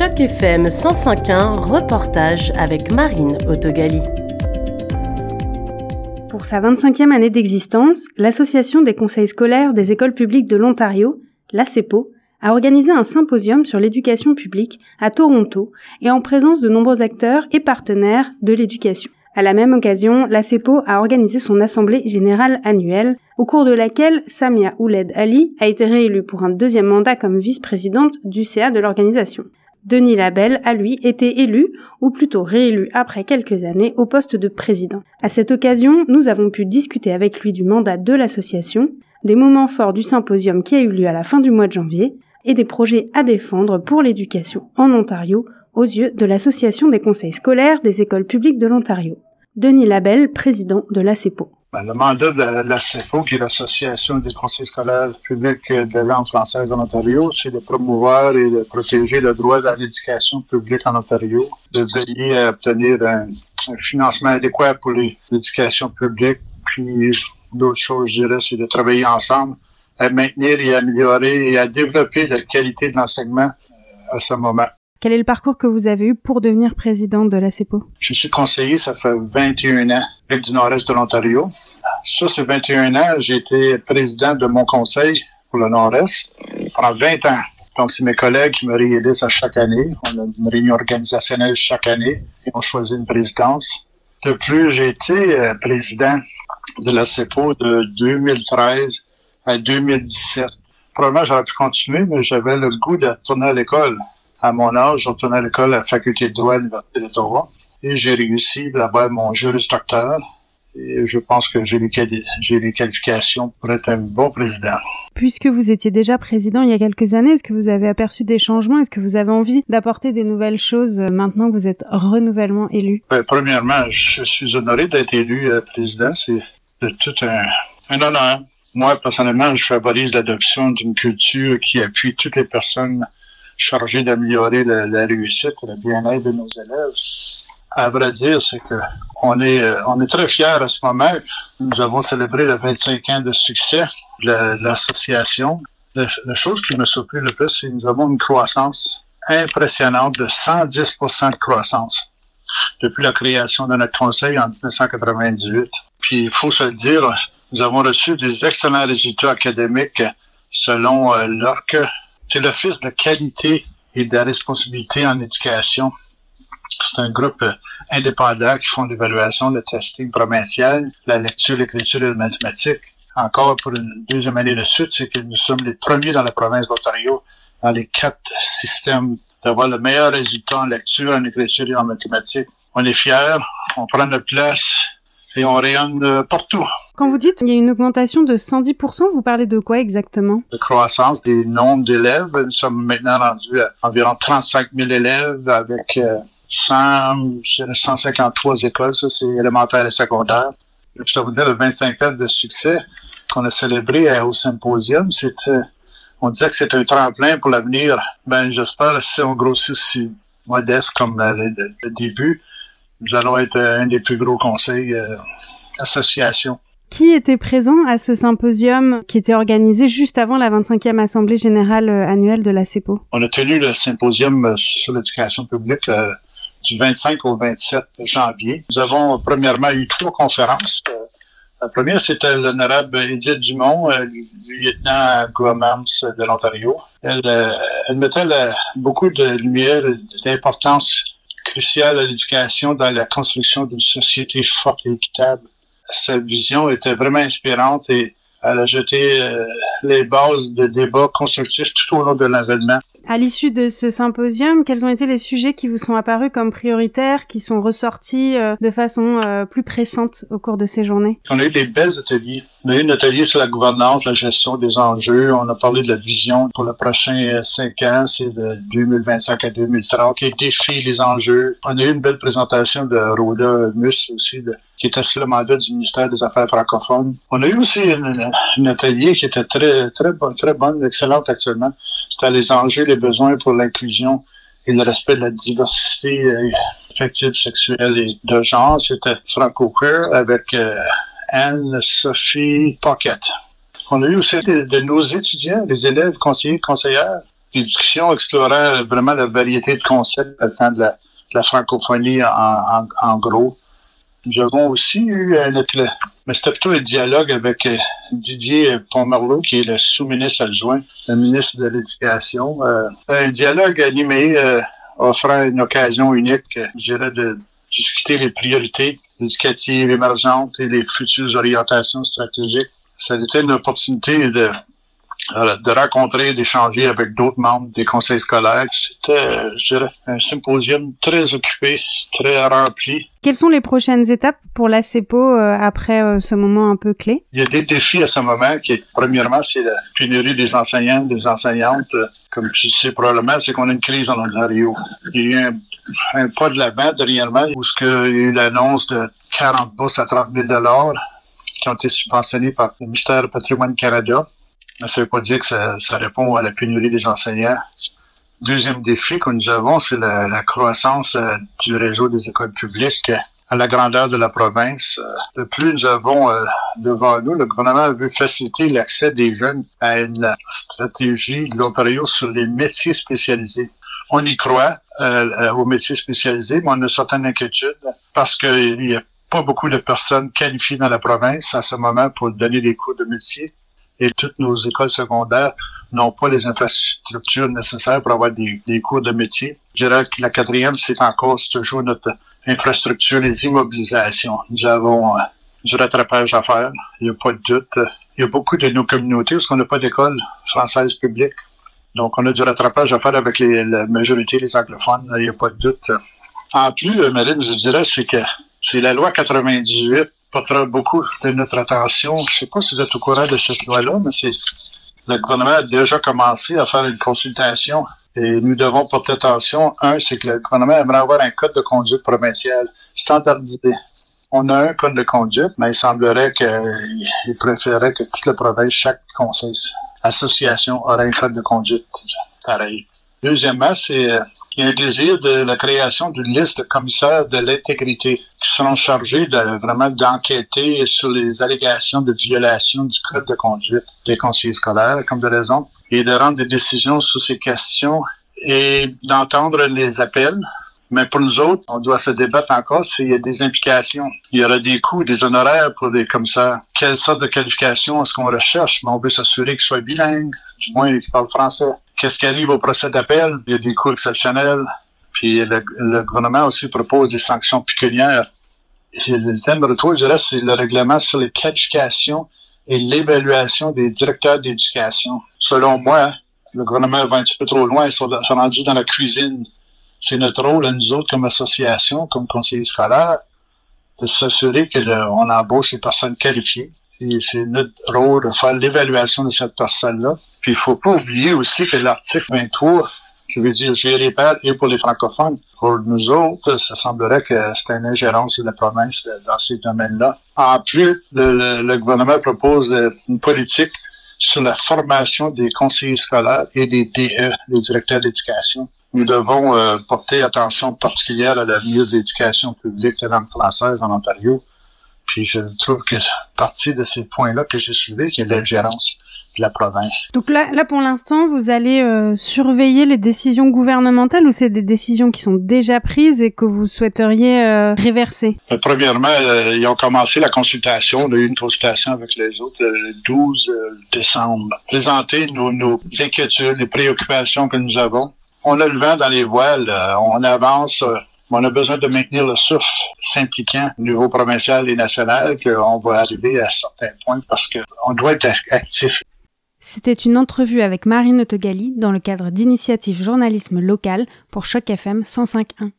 Choc FM 105.1, reportage avec Marine Autogali. Pour sa 25e année d'existence, l'Association des conseils scolaires des écoles publiques de l'Ontario, l'ACEPO, a organisé un symposium sur l'éducation publique à Toronto et en présence de nombreux acteurs et partenaires de l'éducation. À la même occasion, la CEPO a organisé son assemblée générale annuelle, au cours de laquelle Samia Ouled Ali a été réélue pour un deuxième mandat comme vice-présidente du CA de l'organisation. Denis Labelle a lui été élu, ou plutôt réélu après quelques années, au poste de président. À cette occasion, nous avons pu discuter avec lui du mandat de l'association, des moments forts du symposium qui a eu lieu à la fin du mois de janvier, et des projets à défendre pour l'éducation en Ontario aux yeux de l'Association des conseils scolaires des écoles publiques de l'Ontario. Denis Labelle, président de l'ACEPO. Ben, le mandat de l'ACEPO, qui est l'Association des conseils scolaires publics de langue française en Ontario, c'est de promouvoir et de protéger le droit à l'éducation publique en Ontario, de veiller à obtenir un, financement adéquat pour l'éducation publique, puis d'autres choses, je dirais, c'est de travailler ensemble à maintenir et améliorer et à développer la qualité de l'enseignement euh, à ce moment. Quel est le parcours que vous avez eu pour devenir président de la CEPO? Je suis conseiller, ça fait 21 ans, du nord-est de l'Ontario. Ça, c'est 21 ans, j'ai été président de mon conseil pour le nord-est pendant 20 ans. Donc, c'est mes collègues qui me réélisent à chaque année. On a une réunion organisationnelle chaque année et on choisit une présidence. De plus, j'ai été euh, président de la CEPO de 2013 à 2017. Probablement, j'aurais pu continuer, mais j'avais le goût de retourner à l'école à mon âge, retourné à l'école à la faculté de droit à l'Université d'Ottawa et j'ai réussi d'avoir mon juris docteur. Et je pense que j'ai les, qualifications pour être un bon président. Puisque vous étiez déjà président il y a quelques années, est-ce que vous avez aperçu des changements? Est-ce que vous avez envie d'apporter des nouvelles choses euh, maintenant que vous êtes renouvellement élu? Ben, Premièrement, je suis honoré d'être élu euh, président. C'est tout un, un honneur. Moi, personnellement, je favorise l'adoption d'une culture qui appuie toutes les personnes chargé d'améliorer la, réussite et le bien-être de nos élèves. À vrai dire, c'est que on est, euh, on est très fiers à ce moment. Nous avons célébré les 25 ans de succès de l'association. La, chose qui me surprit le plus, c'est que nous avons une croissance impressionnante de 110% de croissance depuis la création de notre conseil en 1998. Puis, il faut se le dire, nous avons reçu des excellents résultats académiques selon euh, l'ORC, c'est l'Office de qualité et de responsabilité en éducation. C'est un groupe euh, indépendant qui font l'évaluation, le testing provincial, la lecture, l'écriture et la mathématique. Encore pour une deuxième année de suite, c'est que nous sommes les premiers dans la province d'Ontario dans les quatre systèmes d'avoir le meilleur résultat en lecture, en écriture et en mathématiques. On est fiers, on prend notre place et on rayonne euh, partout. Quand vous dites qu'il y a une augmentation de 110%, vous parlez de quoi exactement? De croissance des nombres d'élèves. Nous sommes maintenant rendus à environ 35 000 élèves avec 100, 153 écoles. Ça, c'est élémentaire et secondaire. Je dois vous dire, le 25 ans de succès qu'on a célébré au symposium, c'était, on disait que c'était un tremplin pour l'avenir. Ben, j'espère, si on grossit aussi modeste comme le début, nous allons être un des plus gros conseils euh, associations. Qui était présent à ce symposium qui était organisé juste avant la 25e Assemblée générale euh, annuelle de la CEPO? On a tenu le symposium euh, sur l'éducation publique du 25 au 27 janvier. Nous avons premièrement eu trois conférences. La première, c'était l'honorable Edith Dumont, lieutenant-gouvernance de l'Ontario. Elle, elle mettait beaucoup de lumière et d'importance crucial à l'éducation dans la construction d'une société forte et équitable. Sa vision était vraiment inspirante et elle a jeté euh, les bases de débats constructifs tout au long de l'événement. À l'issue de ce symposium, quels ont été les sujets qui vous sont apparus comme prioritaires, qui sont ressortis euh, de façon euh, plus pressante au cours de ces journées? On a eu des belles ateliers. On a eu un atelier sur la gouvernance, la gestion des enjeux. On a parlé de la vision pour le prochain euh, cinq ans, c'est de 2025 à 2030, les défis, les enjeux. On a eu une belle présentation de Rhoda Mus aussi, qui était sous le mandat du ministère des Affaires francophones. On a eu aussi un atelier qui était très, très bon, très bonne, excellente actuellement. C'était les enjeux, les besoins pour l'inclusion et le respect de la diversité euh, affective, sexuelle et de genre. C'était franco-queer avec euh, Anne-Sophie Pocket. On a eu aussi de, nos étudiants, les élèves, conseillers, conseillères, des discussions explorant vraiment la variété de concepts temps de la, la francophonie en, gros. Nous avons aussi eu un, mais c'était plutôt un dialogue avec euh, Didier Pomerleau, qui est le sous-ministre adjoint, le ministre de l'Éducation. Euh, un dialogue animé euh, offrant une occasion unique, je dirais, de discuter les priorités éducatives émergentes et les futures orientations stratégiques. Ça a été une opportunité de de rencontrer, d'échanger avec d'autres membres des conseils scolaires. C'était, je dirais, un symposium très occupé, très rempli. Quelles sont les prochaines étapes pour la CEPO euh, après euh, ce moment un peu clé? Il y a des défis à ce moment. Qui, premièrement, c'est la pénurie des enseignants, des enseignantes. Comme tu sais probablement, c'est qu'on a une crise en Ontario. Il y a eu un, pas de l'avant dernièrement où ce qu'il y a eu l'annonce de 40 bourses à 30 000 qui ont été subventionnés par le ministère du Patrimoine Canada. Ça ne veut pas dire que ça, ça, répond à la pénurie des enseignants. Deuxième défi que nous avons, c'est la, la, croissance euh, du réseau des écoles publiques à la grandeur de la province. De plus, nous avons euh, devant nous, le gouvernement veut faciliter l'accès des jeunes à une stratégie de l'Ontario sur les métiers spécialisés. On y croit euh, aux métiers spécialisés, mais on a certaines inquiétudes parce qu'il n'y a pas beaucoup de personnes qualifiées dans la province à ce moment pour donner des cours de métier et toutes nos écoles secondaires n'ont pas les infrastructures nécessaires pour avoir des, cours de métier. Je dirais que la quatrième, c'est encore toujours notre infrastructure, les immobilisations. Nous avons euh, du rattrapage à faire, il n'y a pas de doute. Il y a beaucoup de nos communautés où on n'a pas d'école française publique. Donc, on a du rattrapage à faire avec la majorité des anglophones, il n'y a pas de doute. En plus, Marine, je dirais, c'est que c'est la loi 98 portera beaucoup de notre attention. Je ne sais pas si vous êtes au courant de cette loi-là, mais c'est le gouvernement a déjà commencé à faire une consultation et nous devons porter attention. Un, c'est que le gouvernement aimerait avoir un code de conduite provincial standardisé. On a un code de conduite, mais il semblerait qu'il préférerait que toute la province, chaque conseil, association aurait un code de conduite pareil. Deuxièmement, c'est euh, il y a un désir de la création d'une liste de commissaires de l'intégrité qui seront chargés de, vraiment d'enquêter sur les allégations de violation du code de conduite des conseillers scolaires, comme de raison, et de rendre des décisions sur ces questions et d'entendre les appels. Mais pour nous autres, on doit se débattre encore s'il y a des implications. Il y aura des coûts, des honoraires pour des commissaires. Quelle sorte de qualification est-ce qu'on recherche? Mais on veut s'assurer qu'ils soient bilingues, du moins qu'ils parlent français qu'est-ce qui arrive au procès d'appel? Il y a des coûts exceptionnels. Puis le, gouvernement aussi propose des sanctions pécuniaires. le thème de retour, je dirais, c'est le règlement sur les qualifications et l'évaluation des directeurs d'éducation. Selon moi, le gouvernement va un petit peu trop loin, ils sont, rendus dans la cuisine. C'est notre rôle à nous autres comme association, comme conseillers scolaires, de s'assurer qu'on embauche les personnes qualifiées et c'est notre rôle de faire l'évaluation de cette personne-là. Puis il faut pas oublier aussi que l'article 23, qui veut dire gérer par et pour les francophones, pour nous autres, ça semblerait que c'est une ingérence de la province dans ces domaines-là. En plus, le, gouvernement propose une politique sur la formation des conseillers scolaires et des DE, les directeurs d'éducation. Nous devons euh, porter attention particulière à l'avenir de l'éducation publique de langue française en Ontario puis je trouve que partie de ces points-là que j'ai soulevés, qui est l'ingérence de la province. Donc là, là pour l'instant, vous allez euh, surveiller les décisions gouvernementales ou c'est des décisions qui sont déjà prises et que vous souhaiteriez euh, réverser? Euh, Premièrement, ils ont commencé la consultation. On a eu une consultation avec les autres le 12 décembre. Présenter nos, nos inquiétudes, les préoccupations que nous avons. On a le vent dans les voiles. on avance on a besoin de maintenir le souffle s'impliquant au niveau provincial et national qu'on va arriver à certains points parce qu'on doit être actif. C'était une entrevue avec Marine Autogali dans le cadre d'initiative journalisme local pour Choc FM 105.1.